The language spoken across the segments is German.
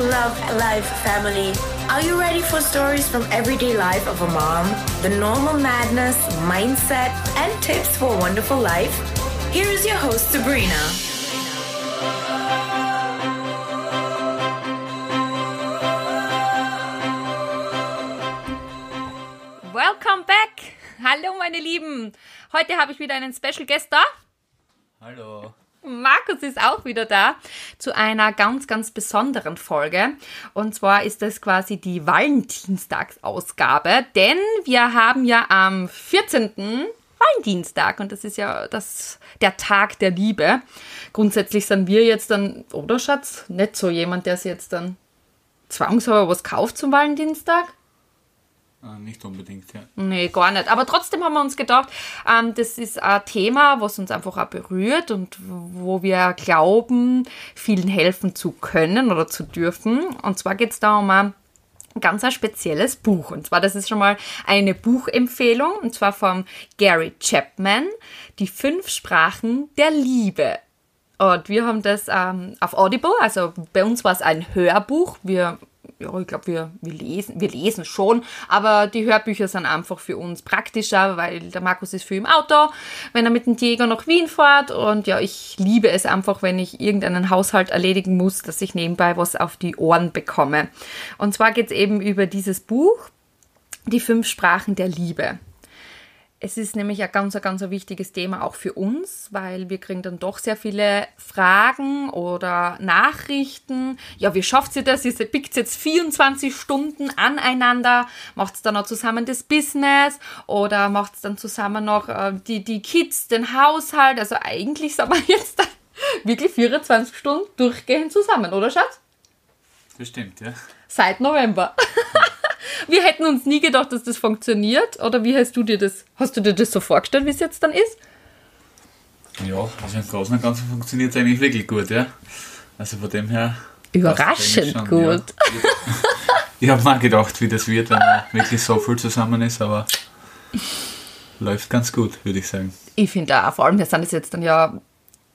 love life, family. Are you ready for stories from everyday life of a mom? The normal madness, mindset, and tips for a wonderful life? Here is your host, Sabrina. Welcome back! Hallo meine Lieben! Heute habe ich wieder einen Special Guest da. Hallo. Markus ist auch wieder da zu einer ganz, ganz besonderen Folge. Und zwar ist das quasi die Valentinstagsausgabe, denn wir haben ja am 14. Valentinstag und das ist ja das, der Tag der Liebe. Grundsätzlich sind wir jetzt dann, oder Schatz, nicht so jemand, der sich jetzt dann zwangshalber was kauft zum Valentinstag. Ah, nicht unbedingt, ja. Nee, gar nicht. Aber trotzdem haben wir uns gedacht, ähm, das ist ein Thema, was uns einfach auch berührt und wo wir glauben, vielen helfen zu können oder zu dürfen. Und zwar geht es da um ein ganz ein spezielles Buch. Und zwar, das ist schon mal eine Buchempfehlung, und zwar von Gary Chapman, Die fünf Sprachen der Liebe. Und wir haben das ähm, auf Audible, also bei uns war es ein Hörbuch. Wir ja, ich glaube, wir, wir, lesen, wir lesen schon, aber die Hörbücher sind einfach für uns praktischer, weil der Markus ist viel im Auto, wenn er mit dem Jäger nach Wien fährt und ja, ich liebe es einfach, wenn ich irgendeinen Haushalt erledigen muss, dass ich nebenbei was auf die Ohren bekomme. Und zwar geht es eben über dieses Buch, die fünf Sprachen der Liebe. Es ist nämlich ein ganz, ganz ein wichtiges Thema auch für uns, weil wir kriegen dann doch sehr viele Fragen oder Nachrichten. Ja, wie schafft sie das? Sie pickt jetzt 24 Stunden aneinander, macht es dann auch zusammen das Business oder macht es dann zusammen noch äh, die, die Kids, den Haushalt. Also eigentlich sind wir jetzt wirklich 24 Stunden durchgehend zusammen, oder Schatz? Das stimmt, ja. Seit November. wir hätten uns nie gedacht, dass das funktioniert. Oder wie hast du dir das, hast du dir das so vorgestellt, wie es jetzt dann ist? Ja, also im Großen und Ganzen funktioniert es eigentlich wirklich gut, ja. Also von dem her. Überraschend schon, gut. Ja. Ich habe mal gedacht, wie das wird, wenn man wirklich so viel zusammen ist, aber läuft ganz gut, würde ich sagen. Ich finde auch, vor allem, wir sind es jetzt dann ja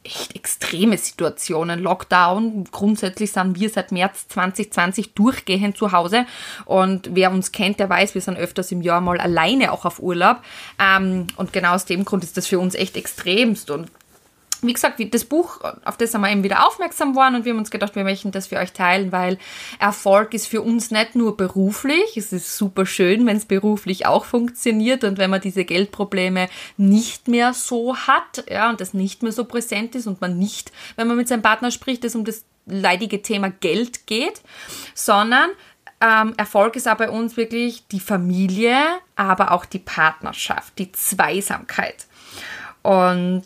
echt extreme Situationen. Lockdown, grundsätzlich sind wir seit März 2020 durchgehend zu Hause. Und wer uns kennt, der weiß, wir sind öfters im Jahr mal alleine auch auf Urlaub. Ähm, und genau aus dem Grund ist das für uns echt extremst. Und wie gesagt, das Buch, auf das sind wir eben wieder aufmerksam geworden und wir haben uns gedacht, wir möchten das für euch teilen, weil Erfolg ist für uns nicht nur beruflich. Es ist super schön, wenn es beruflich auch funktioniert und wenn man diese Geldprobleme nicht mehr so hat, ja, und das nicht mehr so präsent ist und man nicht, wenn man mit seinem Partner spricht, es um das leidige Thema Geld geht, sondern ähm, Erfolg ist auch bei uns wirklich die Familie, aber auch die Partnerschaft, die Zweisamkeit. Und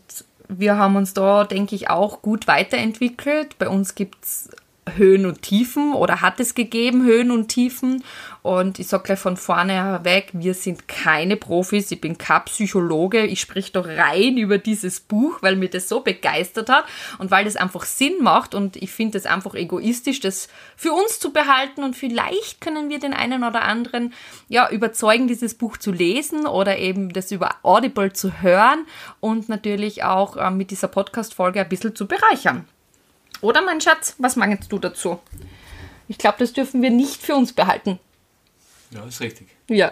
wir haben uns da, denke ich, auch gut weiterentwickelt. Bei uns gibt es Höhen und Tiefen oder hat es gegeben Höhen und Tiefen. Und ich sage gleich von vorne weg, wir sind keine Profis, ich bin kein Psychologe, ich spreche doch rein über dieses Buch, weil mir das so begeistert hat und weil das einfach Sinn macht und ich finde es einfach egoistisch, das für uns zu behalten und vielleicht können wir den einen oder anderen ja überzeugen, dieses Buch zu lesen oder eben das über Audible zu hören und natürlich auch äh, mit dieser Podcast-Folge ein bisschen zu bereichern. Oder mein Schatz, was meinst du dazu? Ich glaube, das dürfen wir nicht für uns behalten. Ja, ist richtig. Ja.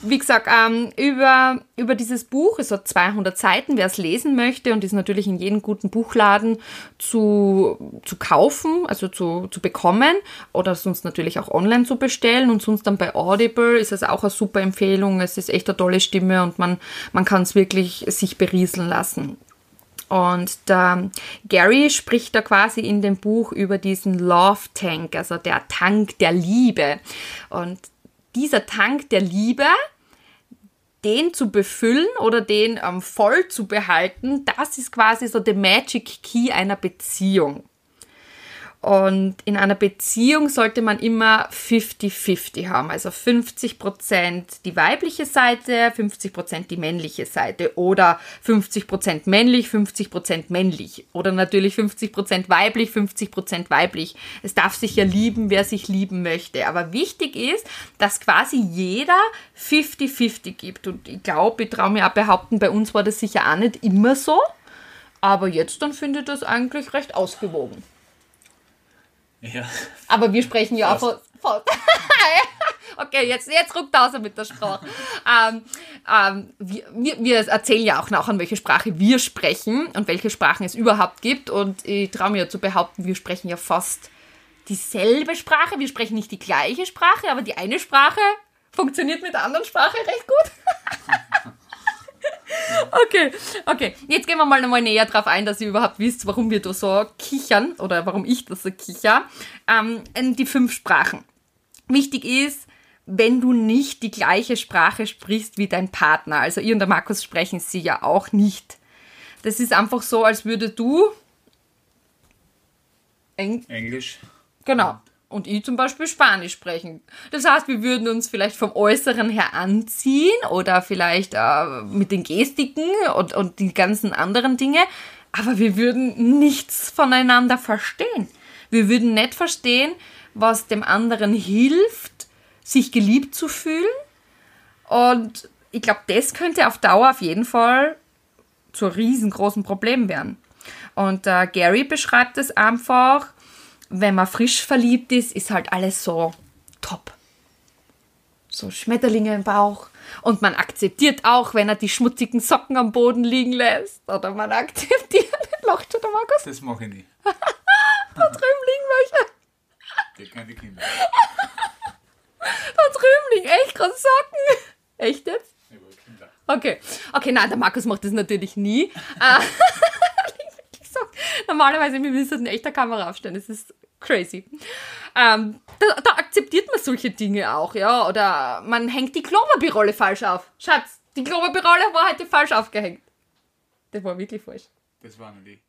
Wie gesagt, ähm, über, über dieses Buch, es hat 200 Seiten, wer es lesen möchte und ist natürlich in jedem guten Buchladen zu, zu kaufen, also zu, zu bekommen oder sonst natürlich auch online zu bestellen und sonst dann bei Audible ist es auch eine super Empfehlung. Es ist echt eine tolle Stimme und man, man kann es wirklich sich berieseln lassen. Und der Gary spricht da quasi in dem Buch über diesen Love Tank, also der Tank der Liebe. Und dieser Tank der Liebe, den zu befüllen oder den ähm, voll zu behalten, das ist quasi so der Magic Key einer Beziehung. Und in einer Beziehung sollte man immer 50-50 haben, also 50% die weibliche Seite, 50% die männliche Seite oder 50% männlich, 50% männlich oder natürlich 50% weiblich, 50% weiblich. Es darf sich ja lieben, wer sich lieben möchte. Aber wichtig ist, dass quasi jeder 50-50 gibt. Und ich glaube, ich traue mir auch behaupten, bei uns war das sicher auch nicht immer so. Aber jetzt dann finde ich das eigentlich recht ausgewogen. Ja. Aber wir sprechen ja auch von. Okay, jetzt, jetzt ruckt aus mit der Sprache. ähm, ähm, wir, wir, wir erzählen ja auch nachher, welche Sprache wir sprechen und welche Sprachen es überhaupt gibt. Und ich traue mir ja zu behaupten, wir sprechen ja fast dieselbe Sprache. Wir sprechen nicht die gleiche Sprache, aber die eine Sprache funktioniert mit der anderen Sprache recht gut. Okay, okay. Jetzt gehen wir mal nochmal näher drauf ein, dass ihr überhaupt wisst, warum wir da so kichern oder warum ich das so kicher. Ähm, in die fünf Sprachen. Wichtig ist, wenn du nicht die gleiche Sprache sprichst wie dein Partner, also ihr und der Markus sprechen sie ja auch nicht. Das ist einfach so, als würde du Eng Englisch. Genau. Und ich zum Beispiel Spanisch sprechen. Das heißt, wir würden uns vielleicht vom Äußeren her anziehen oder vielleicht äh, mit den Gestiken und, und die ganzen anderen Dinge, aber wir würden nichts voneinander verstehen. Wir würden nicht verstehen, was dem anderen hilft, sich geliebt zu fühlen. Und ich glaube, das könnte auf Dauer auf jeden Fall zu riesengroßen Problem werden. Und äh, Gary beschreibt es einfach, wenn man frisch verliebt ist, ist halt alles so top. So Schmetterlinge im Bauch. Und man akzeptiert auch, wenn er die schmutzigen Socken am Boden liegen lässt. Oder man akzeptiert. Lacht schon der Markus? Das mache ich nicht. Da drüben liegen welche. Die keine Kinder. Da drüben liegen echt gerade Socken. Echt jetzt? Okay. Okay, nein, der Markus macht das natürlich nie. Normalerweise, wir müssen eine echte Kamera aufstellen. Das ist crazy. Ähm, da, da akzeptiert man solche Dinge auch, ja. Oder man hängt die Klopapierrolle falsch auf. Schatz, die Klopapierrolle war heute falsch aufgehängt. Das war wirklich falsch. Das war nicht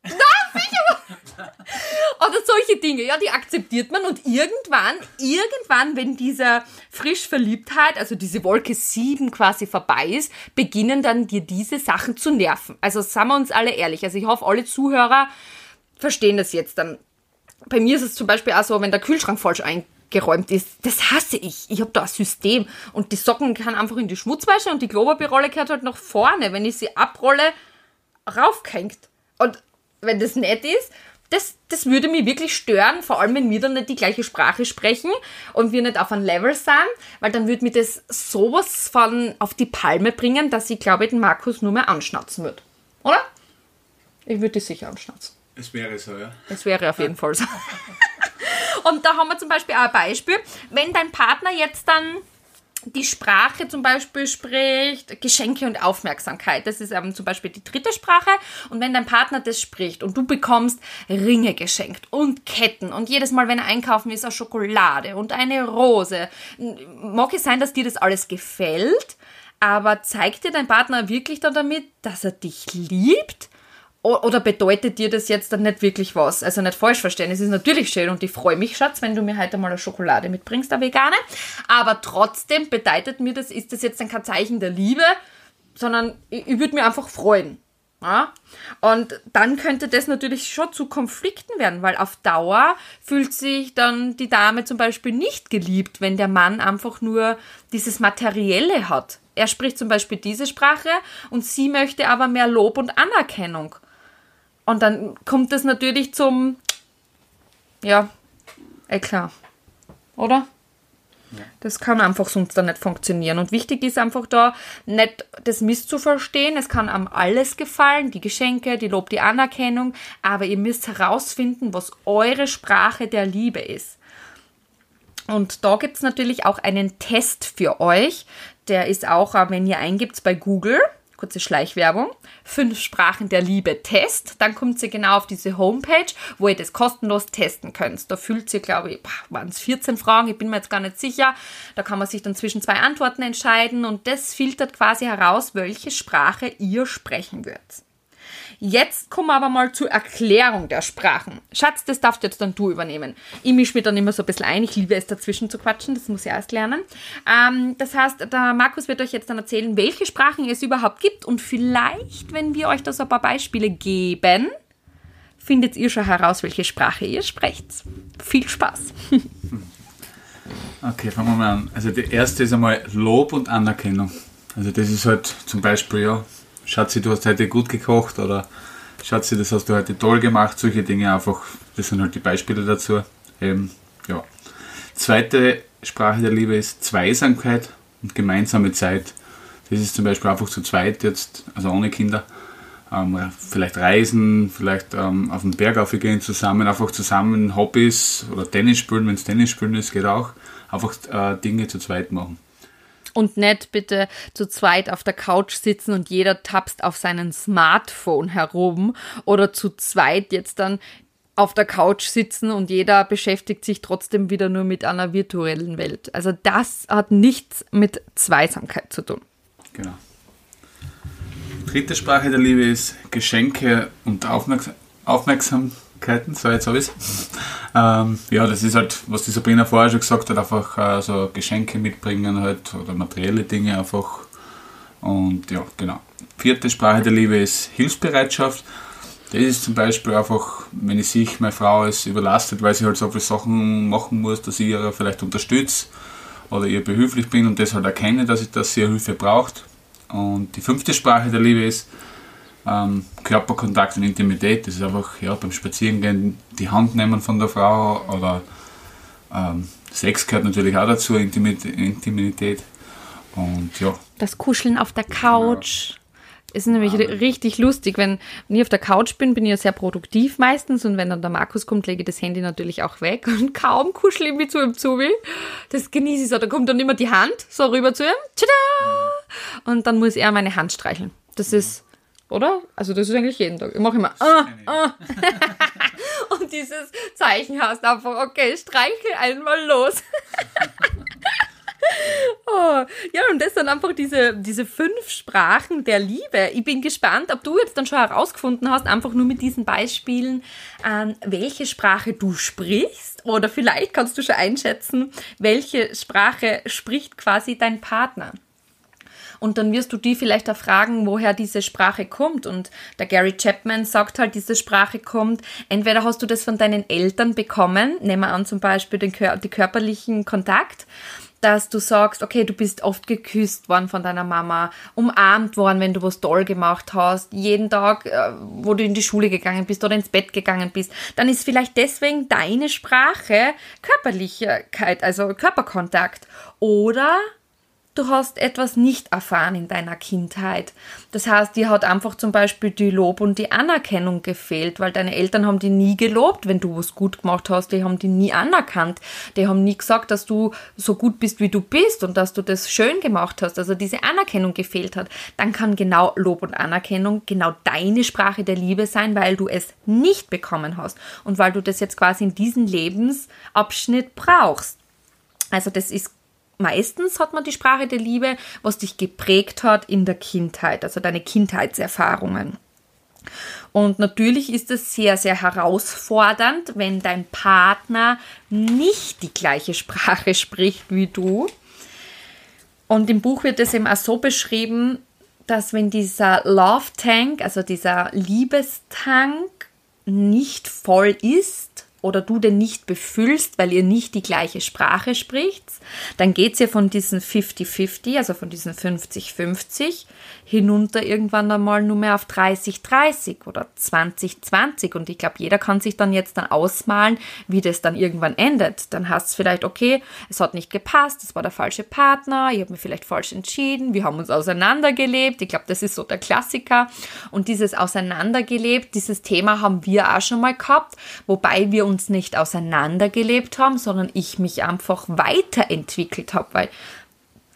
Oder solche Dinge, ja, die akzeptiert man und irgendwann, irgendwann, wenn diese Frischverliebtheit, also diese Wolke 7 quasi vorbei ist, beginnen dann dir diese Sachen zu nerven. Also sagen wir uns alle ehrlich. Also ich hoffe, alle Zuhörer verstehen das jetzt dann. Bei mir ist es zum Beispiel auch so, wenn der Kühlschrank falsch eingeräumt ist, das hasse ich. Ich habe da ein System und die Socken kann einfach in die Schmutzwäsche und die Klopapierrolle gehört halt nach vorne. Wenn ich sie abrolle, raufgehängt. Und wenn das nett ist, das, das würde mich wirklich stören, vor allem wenn wir dann nicht die gleiche Sprache sprechen und wir nicht auf ein Level sind, weil dann würde mir das sowas von auf die Palme bringen, dass ich glaube, den Markus nur mehr anschnauzen würde. Oder? Ich würde dich sicher anschnauzen. Es wäre so, ja. Das wäre auf jeden Fall so. Und da haben wir zum Beispiel auch ein Beispiel. Wenn dein Partner jetzt dann die Sprache zum Beispiel spricht, Geschenke und Aufmerksamkeit. Das ist zum Beispiel die dritte Sprache. Und wenn dein Partner das spricht und du bekommst Ringe geschenkt und Ketten und jedes Mal, wenn er einkaufen ist, eine Schokolade und eine Rose, mag es sein, dass dir das alles gefällt, aber zeigt dir dein Partner wirklich dann damit, dass er dich liebt? Oder bedeutet dir das jetzt dann nicht wirklich was? Also nicht falsch verstehen. Es ist natürlich schön und ich freue mich, Schatz, wenn du mir heute mal eine Schokolade mitbringst, eine vegane. Aber trotzdem bedeutet mir das, ist das jetzt dann kein Zeichen der Liebe, sondern ich, ich würde mir einfach freuen. Ja? Und dann könnte das natürlich schon zu Konflikten werden, weil auf Dauer fühlt sich dann die Dame zum Beispiel nicht geliebt, wenn der Mann einfach nur dieses Materielle hat. Er spricht zum Beispiel diese Sprache und sie möchte aber mehr Lob und Anerkennung. Und dann kommt es natürlich zum, ja, eh klar, oder? Das kann einfach sonst dann nicht funktionieren. Und wichtig ist einfach da, nicht das misszuverstehen. Es kann am alles gefallen, die Geschenke, die Lob, die Anerkennung, aber ihr müsst herausfinden, was eure Sprache der Liebe ist. Und da gibt es natürlich auch einen Test für euch. Der ist auch, äh, wenn ihr eingibt bei Google, kurze Schleichwerbung, fünf Sprachen der Liebe Test, dann kommt ihr genau auf diese Homepage, wo ihr das kostenlos testen könnt. Da fühlt ihr, glaube ich, waren es 14 Fragen, ich bin mir jetzt gar nicht sicher. Da kann man sich dann zwischen zwei Antworten entscheiden und das filtert quasi heraus, welche Sprache ihr sprechen würdet. Jetzt kommen wir aber mal zur Erklärung der Sprachen. Schatz, das darfst jetzt dann du übernehmen. Ich mische mich dann immer so ein bisschen ein. Ich liebe es, dazwischen zu quatschen. Das muss ich erst lernen. Ähm, das heißt, der Markus wird euch jetzt dann erzählen, welche Sprachen es überhaupt gibt. Und vielleicht, wenn wir euch da so ein paar Beispiele geben, findet ihr schon heraus, welche Sprache ihr sprecht. Viel Spaß. Okay, fangen wir mal an. Also die erste ist einmal Lob und Anerkennung. Also das ist halt zum Beispiel, ja, Schatzi, du hast heute gut gekocht oder Schatzi, das hast du heute toll gemacht. Solche Dinge einfach, das sind halt die Beispiele dazu. Eben, ja. Zweite Sprache der Liebe ist Zweisamkeit und gemeinsame Zeit. Das ist zum Beispiel einfach zu zweit jetzt, also ohne Kinder, ähm, vielleicht reisen, vielleicht ähm, auf den Berg aufgehen zusammen, einfach zusammen Hobbys oder Tennis spielen, wenn es Tennis spielen ist, geht auch. Einfach äh, Dinge zu zweit machen. Und nicht bitte zu zweit auf der Couch sitzen und jeder tapst auf seinen Smartphone herum oder zu zweit jetzt dann auf der Couch sitzen und jeder beschäftigt sich trotzdem wieder nur mit einer virtuellen Welt. Also das hat nichts mit Zweisamkeit zu tun. Genau. Dritte Sprache der Liebe ist Geschenke und Aufmerks Aufmerksamkeiten. So, jetzt habe ich ähm, Ja, das ist halt, was die Sabrina vorher schon gesagt hat, einfach äh, so Geschenke mitbringen halt oder materielle Dinge einfach. Und ja, genau. Vierte Sprache der Liebe ist Hilfsbereitschaft. Das ist zum Beispiel einfach, wenn ich sehe, meine Frau ist überlastet, weil sie halt so viele Sachen machen muss, dass ich ihr vielleicht unterstütze oder ihr behilflich bin und das halt erkenne, dass, ich, dass sie Hilfe braucht. Und die fünfte Sprache der Liebe ist ähm, Körperkontakt und Intimität. Das ist einfach ja, beim Spazierengehen die Hand nehmen von der Frau oder ähm, Sex gehört natürlich auch dazu, Intimität. Und ja. Das Kuscheln auf der Couch. Es ist nämlich richtig lustig, wenn, wenn ich auf der Couch bin, bin ich ja sehr produktiv meistens und wenn dann der Markus kommt, lege ich das Handy natürlich auch weg und kaum kuschel ich mich zu ihm zu. Das genieße ich so. Da kommt dann immer die Hand so rüber zu ihm. Tada! Und dann muss er meine Hand streicheln. Das ist, oder? Also das ist eigentlich jeden Tag. Ich mache immer ah, ah. und dieses Zeichen hast einfach, okay, streichel einmal los. Oh, ja, und das sind einfach diese, diese fünf Sprachen der Liebe. Ich bin gespannt, ob du jetzt dann schon herausgefunden hast, einfach nur mit diesen Beispielen, ähm, welche Sprache du sprichst. Oder vielleicht kannst du schon einschätzen, welche Sprache spricht quasi dein Partner. Und dann wirst du die vielleicht auch fragen, woher diese Sprache kommt. Und der Gary Chapman sagt halt, diese Sprache kommt, entweder hast du das von deinen Eltern bekommen, nehmen wir an zum Beispiel den, den körperlichen Kontakt, dass du sagst, okay, du bist oft geküsst worden von deiner Mama, umarmt worden, wenn du was toll gemacht hast, jeden Tag, äh, wo du in die Schule gegangen bist oder ins Bett gegangen bist, dann ist vielleicht deswegen deine Sprache Körperlichkeit, also Körperkontakt. Oder du hast etwas nicht erfahren in deiner Kindheit. Das heißt, dir hat einfach zum Beispiel die Lob und die Anerkennung gefehlt, weil deine Eltern haben die nie gelobt, wenn du was gut gemacht hast, die haben die nie anerkannt, die haben nie gesagt, dass du so gut bist, wie du bist und dass du das schön gemacht hast, also diese Anerkennung gefehlt hat, dann kann genau Lob und Anerkennung genau deine Sprache der Liebe sein, weil du es nicht bekommen hast und weil du das jetzt quasi in diesem Lebensabschnitt brauchst. Also das ist meistens hat man die Sprache der Liebe, was dich geprägt hat in der Kindheit, also deine Kindheitserfahrungen. Und natürlich ist es sehr, sehr herausfordernd, wenn dein Partner nicht die gleiche Sprache spricht wie du. Und im Buch wird es eben auch so beschrieben, dass wenn dieser Love Tank, also dieser Liebestank, nicht voll ist, oder du den nicht befüllst, weil ihr nicht die gleiche Sprache spricht, dann geht es ja von diesen 50-50, also von diesen 50-50, hinunter irgendwann einmal nur mehr auf 30-30 oder 20-20. Und ich glaube, jeder kann sich dann jetzt dann ausmalen, wie das dann irgendwann endet. Dann hast du vielleicht, okay, es hat nicht gepasst, es war der falsche Partner, ich habe mich vielleicht falsch entschieden, wir haben uns auseinandergelebt. Ich glaube, das ist so der Klassiker. Und dieses Auseinandergelebt, dieses Thema haben wir auch schon mal gehabt, wobei wir uns nicht auseinandergelebt haben, sondern ich mich einfach weiterentwickelt habe, weil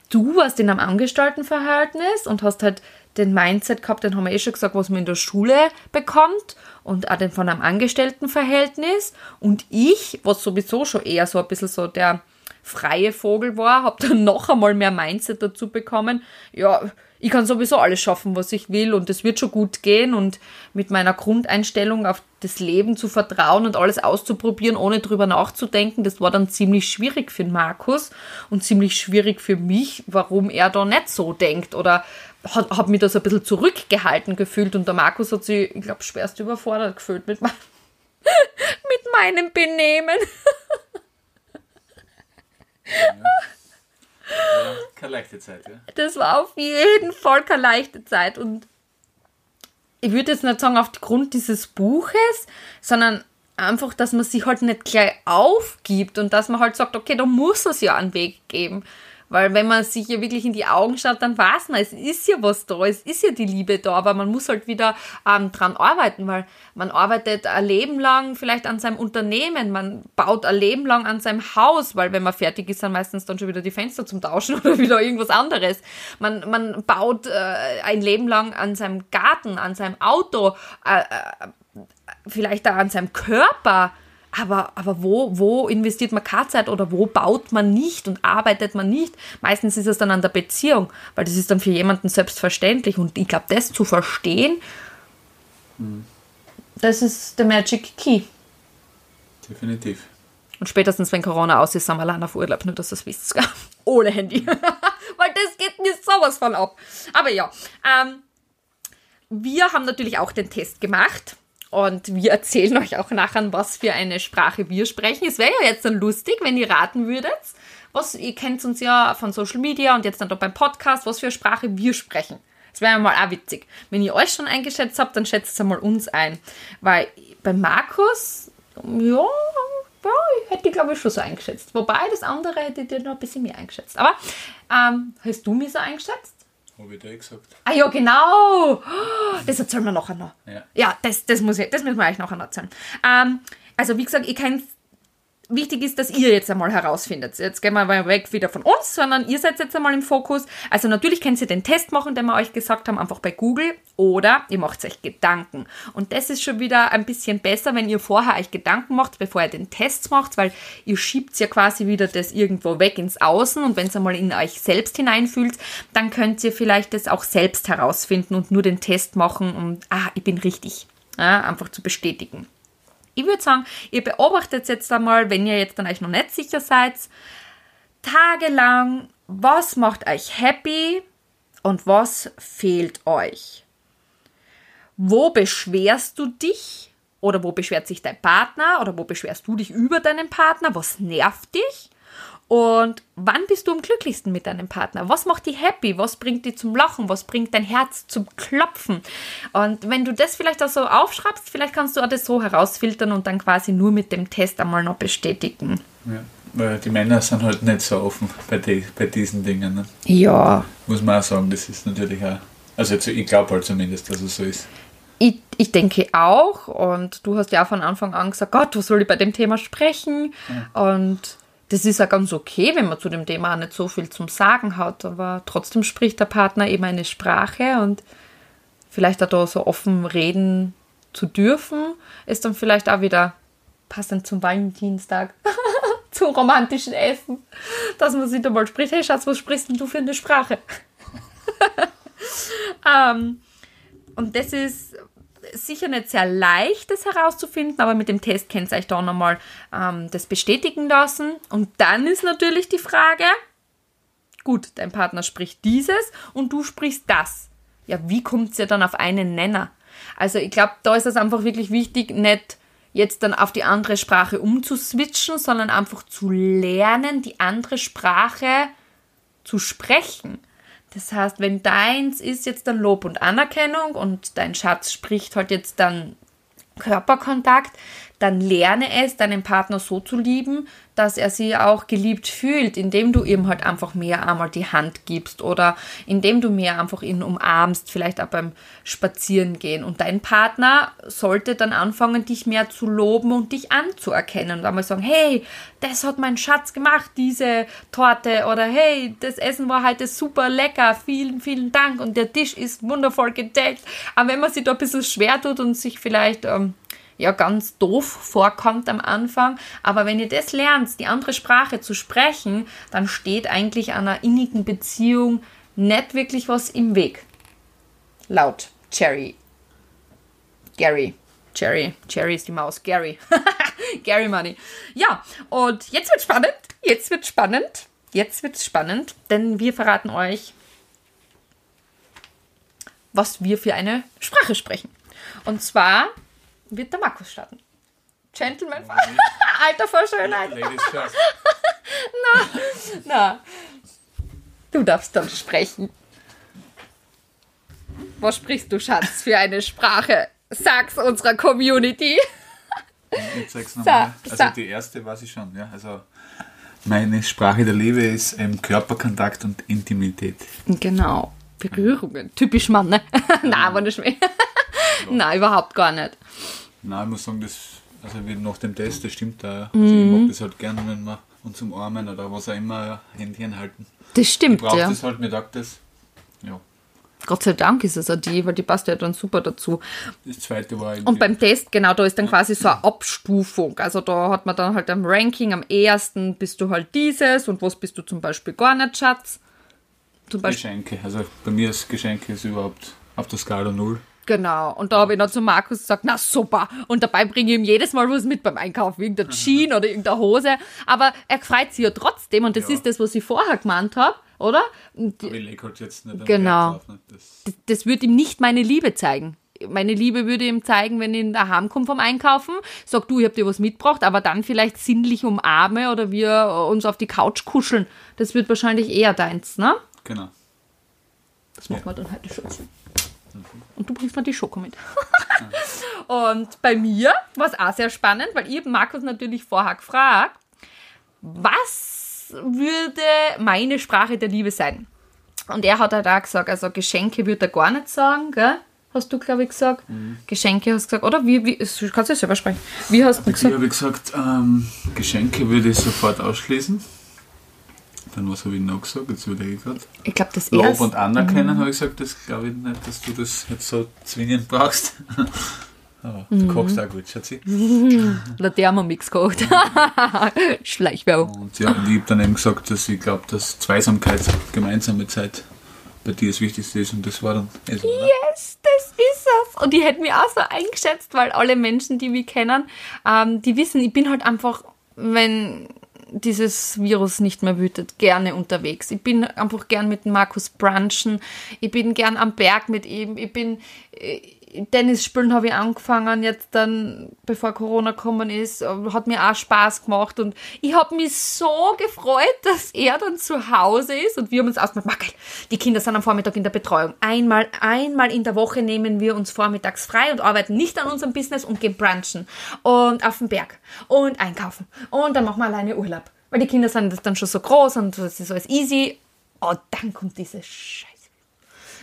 du warst in einem Angestelltenverhältnis und hast halt den Mindset gehabt, den haben wir eh schon gesagt, was man in der Schule bekommt und auch den von einem Angestelltenverhältnis. Und ich, was sowieso schon eher so ein bisschen so der freie Vogel war, habe dann noch einmal mehr Mindset dazu bekommen. Ja, ich kann sowieso alles schaffen, was ich will und es wird schon gut gehen und mit meiner Grundeinstellung auf das Leben zu vertrauen und alles auszuprobieren, ohne drüber nachzudenken, das war dann ziemlich schwierig für Markus und ziemlich schwierig für mich, warum er da nicht so denkt oder hat, hat mich das ein bisschen zurückgehalten gefühlt und der Markus hat sich, ich glaube, schwerst überfordert gefühlt mit, mein, mit meinem Benehmen. Ja. Keine leichte Zeit, ja. Das war auf jeden Fall keine leichte Zeit. Und ich würde jetzt nicht sagen aufgrund dieses Buches, sondern einfach, dass man sich halt nicht gleich aufgibt und dass man halt sagt, okay, da muss es ja einen Weg geben. Weil wenn man sich ja wirklich in die Augen schaut, dann weiß man, es ist ja was da, es ist ja die Liebe da, aber man muss halt wieder ähm, dran arbeiten, weil man arbeitet ein Leben lang vielleicht an seinem Unternehmen, man baut ein Leben lang an seinem Haus, weil wenn man fertig ist, dann meistens dann schon wieder die Fenster zum Tauschen oder wieder irgendwas anderes. Man, man baut äh, ein Leben lang an seinem Garten, an seinem Auto, äh, äh, vielleicht auch an seinem Körper aber, aber wo, wo investiert man keine Zeit oder wo baut man nicht und arbeitet man nicht? Meistens ist es dann an der Beziehung, weil das ist dann für jemanden selbstverständlich. Und ich glaube, das zu verstehen, hm. das ist der Magic Key. Definitiv. Und spätestens, wenn Corona aus ist, sind wir allein auf Urlaub, nur dass das wisst. Ohne Handy. weil das geht mir sowas von ab. Aber ja, ähm, wir haben natürlich auch den Test gemacht und wir erzählen euch auch nachher, was für eine Sprache wir sprechen. Es wäre ja jetzt dann lustig, wenn ihr raten würdet, was, ihr kennt uns ja von Social Media und jetzt dann doch beim Podcast, was für eine Sprache wir sprechen. Das wäre mal auch witzig. Wenn ihr euch schon eingeschätzt habt, dann schätzt es einmal uns ein. Weil bei Markus, ja, ja ich hätte glaube ich schon so eingeschätzt. Wobei das andere hätte ich dir noch ein bisschen mehr eingeschätzt. Aber ähm, hast du mir so eingeschätzt? Habe ich da eh gesagt. Ah ja, genau. Das erzählen wir nachher noch. Ja, ja das, das, muss ich, das müssen wir euch nachher noch erzählen. Ähm, also wie gesagt, ich kann wichtig ist, dass ihr jetzt einmal herausfindet. Jetzt gehen wir mal weg wieder von uns, sondern ihr seid jetzt einmal im Fokus. Also natürlich könnt ihr den Test machen, den wir euch gesagt haben, einfach bei Google oder ihr macht euch Gedanken. Und das ist schon wieder ein bisschen besser, wenn ihr vorher euch Gedanken macht, bevor ihr den Test macht, weil ihr schiebt ja quasi wieder das irgendwo weg ins Außen und wenn es einmal in euch selbst hineinfühlt, dann könnt ihr vielleicht das auch selbst herausfinden und nur den Test machen und ah, ich bin richtig. Ja, einfach zu bestätigen. Ich würde sagen, ihr beobachtet jetzt einmal, wenn ihr jetzt dann euch noch nicht sicher seid, tagelang, was macht euch happy und was fehlt euch? Wo beschwerst du dich oder wo beschwert sich dein Partner oder wo beschwerst du dich über deinen Partner? Was nervt dich? Und wann bist du am glücklichsten mit deinem Partner? Was macht dich happy? Was bringt dich zum Lachen? Was bringt dein Herz zum Klopfen? Und wenn du das vielleicht auch so aufschreibst, vielleicht kannst du auch das so herausfiltern und dann quasi nur mit dem Test einmal noch bestätigen. Ja, weil die Männer sind halt nicht so offen bei, die, bei diesen Dingen. Ne? Ja. Muss man auch sagen, das ist natürlich auch. Also jetzt, ich glaube halt zumindest, dass es so ist. Ich, ich denke auch, und du hast ja von Anfang an gesagt, Gott, was soll ich bei dem Thema sprechen? Ja. Und das ist ja ganz okay, wenn man zu dem Thema auch nicht so viel zum Sagen hat, aber trotzdem spricht der Partner eben eine Sprache und vielleicht auch da so offen reden zu dürfen, ist dann vielleicht auch wieder passend zum Valentinstag, zum romantischen Essen, dass man sich da mal spricht, hey Schatz, was sprichst denn du für eine Sprache? ähm, und das ist sicher nicht sehr leicht, das herauszufinden, aber mit dem Test könnt ihr euch da nochmal ähm, das bestätigen lassen. Und dann ist natürlich die Frage, gut, dein Partner spricht dieses und du sprichst das. Ja, wie kommt es ja dann auf einen Nenner? Also ich glaube, da ist es einfach wirklich wichtig, nicht jetzt dann auf die andere Sprache umzuswitchen, sondern einfach zu lernen, die andere Sprache zu sprechen. Das heißt, wenn deins ist jetzt dann Lob und Anerkennung und dein Schatz spricht halt jetzt dann Körperkontakt, dann lerne es, deinen Partner so zu lieben, dass er sie auch geliebt fühlt, indem du ihm halt einfach mehr einmal die Hand gibst oder indem du mehr einfach ihn umarmst, vielleicht auch beim Spazierengehen. Und dein Partner sollte dann anfangen, dich mehr zu loben und dich anzuerkennen und einmal sagen, hey, das hat mein Schatz gemacht, diese Torte oder hey, das Essen war heute super lecker, vielen, vielen Dank und der Tisch ist wundervoll gedeckt. Aber wenn man sich da ein bisschen schwer tut und sich vielleicht ähm, ja ganz doof vorkommt am Anfang. Aber wenn ihr das lernt, die andere Sprache zu sprechen, dann steht eigentlich einer innigen Beziehung nicht wirklich was im Weg. Laut Cherry. Gary. Cherry. Cherry ist die Maus. Gary. Gary Money. Ja, und jetzt wird spannend. Jetzt wird spannend. Jetzt wird spannend, denn wir verraten euch, was wir für eine Sprache sprechen. Und zwar wird der Markus starten. Gentleman, Alter vor Schönheit. na, na. Du darfst dann sprechen. Was sprichst du, Schatz, für eine Sprache? Sag's unserer Community. Ich zeig's nochmal. So, Also so. die erste weiß ich schon, ja. Also meine Sprache der Liebe ist ähm, Körperkontakt und Intimität. Genau. Berührungen. Typisch Mann, ne? Nein, aber nicht mehr. Nein, überhaupt gar nicht. Nein, ich muss sagen, das, also nach dem Test, das stimmt da. Also ich mag das halt gerne, wenn wir uns umarmen oder was auch immer, Händchen halten. Das Ich stimmt, brauche ja. das halt, mir taugt das. Ja. Gott sei Dank ist es auch die, weil die passt ja dann super dazu. Das zweite war Und beim Test, genau, da ist dann quasi so eine Abstufung. Also da hat man dann halt am Ranking, am ersten bist du halt dieses und was bist du zum Beispiel gar nicht, Schatz. Zum Beispiel. Geschenke. Also bei mir ist Geschenke ist überhaupt auf der Skala null. Genau. Und da habe ich noch zu Markus gesagt, na super. Und dabei bringe ich ihm jedes Mal was mit beim Einkaufen, irgendein Jean oder irgendeine Hose. Aber er freut sich ja trotzdem und das Ja. ist das, was ich vorher gemeint habe, oder? Aber ich halt jetzt nicht einen Genau. Drauf. Ne? Das, das, das würde ihm nicht meine Liebe zeigen. Meine Liebe würde ihm zeigen, wenn ich daheim komme vom Einkaufen, sag du, ich hab dir was mitgebracht, aber dann vielleicht sinnlich umarme oder wir uns auf die Couch kuscheln. Das wird wahrscheinlich eher deins, ne? genau. Das machen wir dann heute schon. Und du bringst mir die Schoko mit. und bei mir war es auch sehr spannend, weil ich Markus natürlich vorher gefragt, was würde meine Sprache der Liebe sein? Und er hat halt auch gesagt, also Geschenke würde er gar nicht sagen, gell? Hast du, glaube ich, gesagt. Geschenke hast du gesagt, oder? Wie, wie, kannst du ja selber sprechen. Wie hast du Ich gesagt? habe gesagt, ähm, Geschenke würde ich sofort ausschließen. Dann was habe ich noch gesagt? Jetzt würde ich gerade. Ich glaube, das Lob erste. und Anerkennen habe ich gesagt, das glaube ich nicht, dass du das jetzt so zwingend brauchst. Aber du kochst auch gut, Schatzi. Der Thermomix gekocht. Schleichwerbung. Und ja, und ich habe dann eben gesagt, dass ich glaube, dass Zweisamkeit, gemeinsame Zeit bei dir das Wichtigste ist und das war dann oder? Yes, das ist es. Und ich hätte mich auch so eingeschätzt, weil alle Menschen, die mich kennen, ähm, die wissen, ich bin halt einfach, wenn dieses Virus nicht mehr wütet, gerne unterwegs. Ich bin einfach gern mit Markus brunchen. Ich bin gern am Berg mit ihm. Ich bin äh, Tennis spielen habe ich angefangen, jetzt dann, bevor Corona gekommen ist, hat mir auch Spaß gemacht und ich habe mich so gefreut, dass er dann zu Hause ist und wir haben uns ausgemacht, "Ma, geil, die Kinder sind am Vormittag in der Betreuung. Einmal, einmal in der Woche nehmen wir uns vormittags frei und arbeiten nicht an unserem Business und gehen brunchen und auf den Berg und einkaufen und dann machen wir alleine Urlaub. Weil die Kinder sind dann schon so groß und das ist alles easy. Und dann kommt diese Scheiße.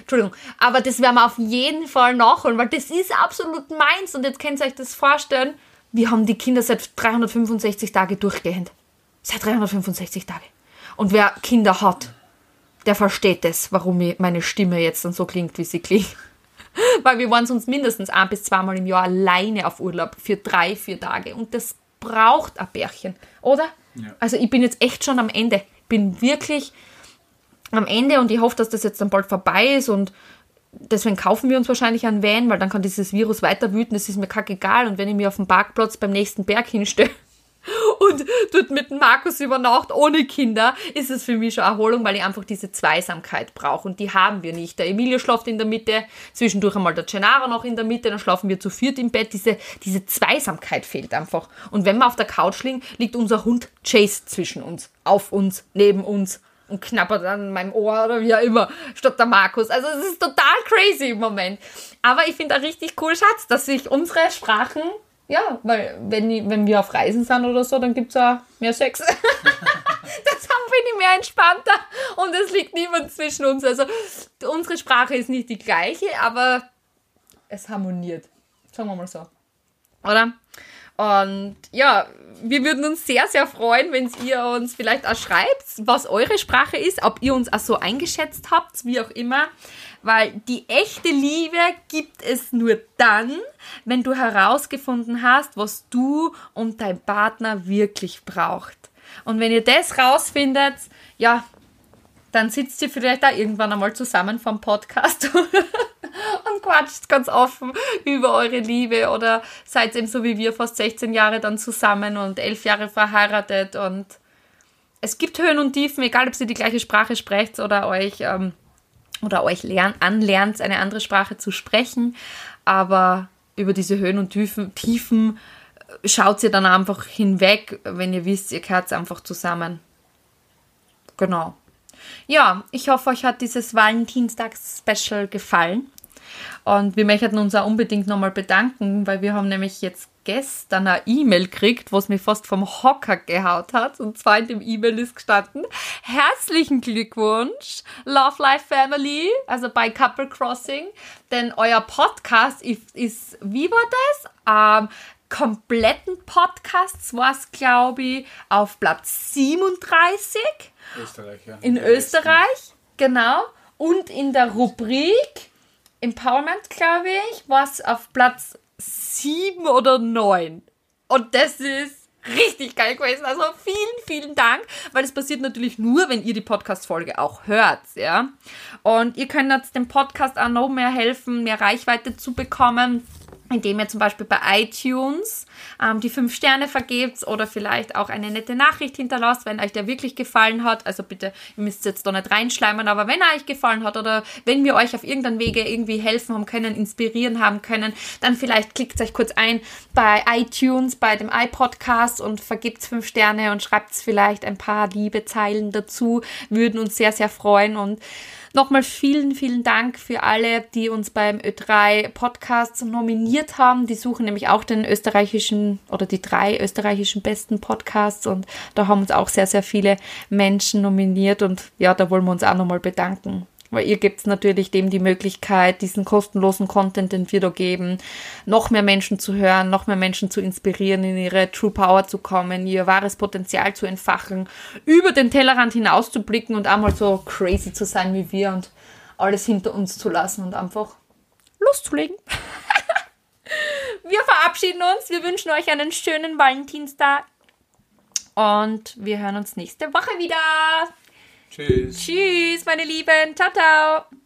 Entschuldigung, aber das werden wir auf jeden Fall nachholen, weil das ist absolut meins und jetzt könnt ihr euch das vorstellen. Wir haben die Kinder seit 365 Tage durchgehend. Seit 365 Tage. Und wer Kinder hat, der versteht das, warum meine Stimme jetzt dann so klingt, wie sie klingt. Weil wir waren sonst mindestens ein bis zweimal im Jahr alleine auf Urlaub für drei, vier Tage. Und das braucht ein Bärchen, oder? Ja. Also ich bin jetzt echt schon am Ende. Bin wirklich am Ende und ich hoffe, dass das jetzt dann bald vorbei ist und deswegen kaufen wir uns wahrscheinlich einen Van, weil dann kann dieses Virus weiter wüten, das ist mir kackegal und wenn ich mir auf dem Parkplatz beim nächsten Berg hinstelle und dort mit Markus über Nacht ohne Kinder, ist es für mich schon Erholung, weil ich einfach diese Zweisamkeit brauche und die haben wir nicht. Der Emilio schläft in der Mitte, zwischendurch einmal der Gennaro noch in der Mitte, dann schlafen wir zu viert im Bett. Diese, diese Zweisamkeit fehlt einfach. Und wenn wir auf der Couch liegen, liegt unser Hund Chase zwischen uns, auf uns, neben uns und knappert an meinem Ohr oder wie auch immer, statt der Markus. Also es ist total crazy im Moment. Aber ich finde auch richtig cool, Schatz, dass sich unsere Sprachen, ja, weil wenn, wenn wir auf Reisen sind oder so, dann gibt es auch mehr Sex. das haben bin ich mehr entspannter und es liegt niemand zwischen uns. Also unsere Sprache ist nicht die gleiche, aber es harmoniert. Sagen wir mal so. Oder? Und ja, wir würden uns sehr, sehr freuen, wenn ihr uns vielleicht auch schreibt, was eure Sprache ist, ob ihr uns auch so eingeschätzt habt, wie auch immer. Weil die echte Liebe gibt es nur dann, wenn du herausgefunden hast, was du und dein Partner wirklich braucht. Und wenn ihr das rausfindet, ja, dann sitzt ihr vielleicht auch irgendwann einmal zusammen vom Podcast quatscht ganz offen über eure Liebe oder seid eben so wie wir fast 16 Jahre dann zusammen und 11 Jahre verheiratet und es gibt Höhen und Tiefen, egal ob ihr die gleiche Sprache sprecht oder euch ähm, oder euch lern, anlernt, eine andere Sprache zu sprechen, aber über diese Höhen und Tiefen, Tiefen äh, schaut ihr dann einfach hinweg, wenn ihr wisst, ihr gehört einfach zusammen. Genau. Ja, ich hoffe, euch hat dieses Valentinstags-Special gefallen. Und wir möchten uns auch unbedingt nochmal bedanken, weil wir haben nämlich jetzt gestern eine E-Mail gekriegt, was mich fast vom Hocker gehaut hat. Und zwar in dem E-Mail ist gestanden, herzlichen Glückwunsch, Love Life Family, also bei Couple Crossing, denn euer Podcast ist, ist wie war das? Ähm, kompletten Podcasts war es, glaube ich, auf Platz 37 Österreich, ja. in Österreich, genau. Und in der Rubrik Empowerment, glaube ich, war es auf Platz 7 oder 9. Und das ist richtig geil gewesen. Also vielen, vielen Dank, weil es passiert natürlich nur, wenn ihr die Podcast-Folge auch hört, ja. Und ihr könnt jetzt dem Podcast auch noch mehr helfen, mehr Reichweite zu bekommen indem ihr zum Beispiel bei iTunes ähm, die fünf Sterne vergebt oder vielleicht auch eine nette Nachricht hinterlasst, wenn euch der wirklich gefallen hat. Also bitte, ihr müsst jetzt da nicht reinschleimen, aber wenn er euch gefallen hat oder wenn wir euch auf irgendeinem Wege irgendwie helfen haben können, inspirieren haben können, dann vielleicht klickt euch kurz ein bei iTunes, bei dem iPodcast und vergibt fünf Sterne und schreibt vielleicht ein paar liebe Zeilen dazu. Würden uns sehr, sehr freuen und Nochmal vielen, vielen Dank für alle, die uns beim Ö3 Podcast nominiert haben. Die suchen nämlich auch den österreichischen oder die drei österreichischen besten Podcasts und da haben uns auch sehr, sehr viele Menschen nominiert und ja, da wollen wir uns auch nochmal bedanken. Weil ihr gebt natürlich dem die Möglichkeit, diesen kostenlosen Content, den wir da geben, noch mehr Menschen zu hören, noch mehr Menschen zu inspirieren, in ihre True Power zu kommen, ihr wahres Potenzial zu entfachen, über den Tellerrand hinaus zu blicken und einmal so crazy zu sein wie wir und alles hinter uns zu lassen und einfach loszulegen. wir verabschieden uns. Wir wünschen euch einen schönen Valentinstag. Und wir hören uns nächste Woche wieder. Tschüss. Tschüss, meine Lieben. Ciao, ciao.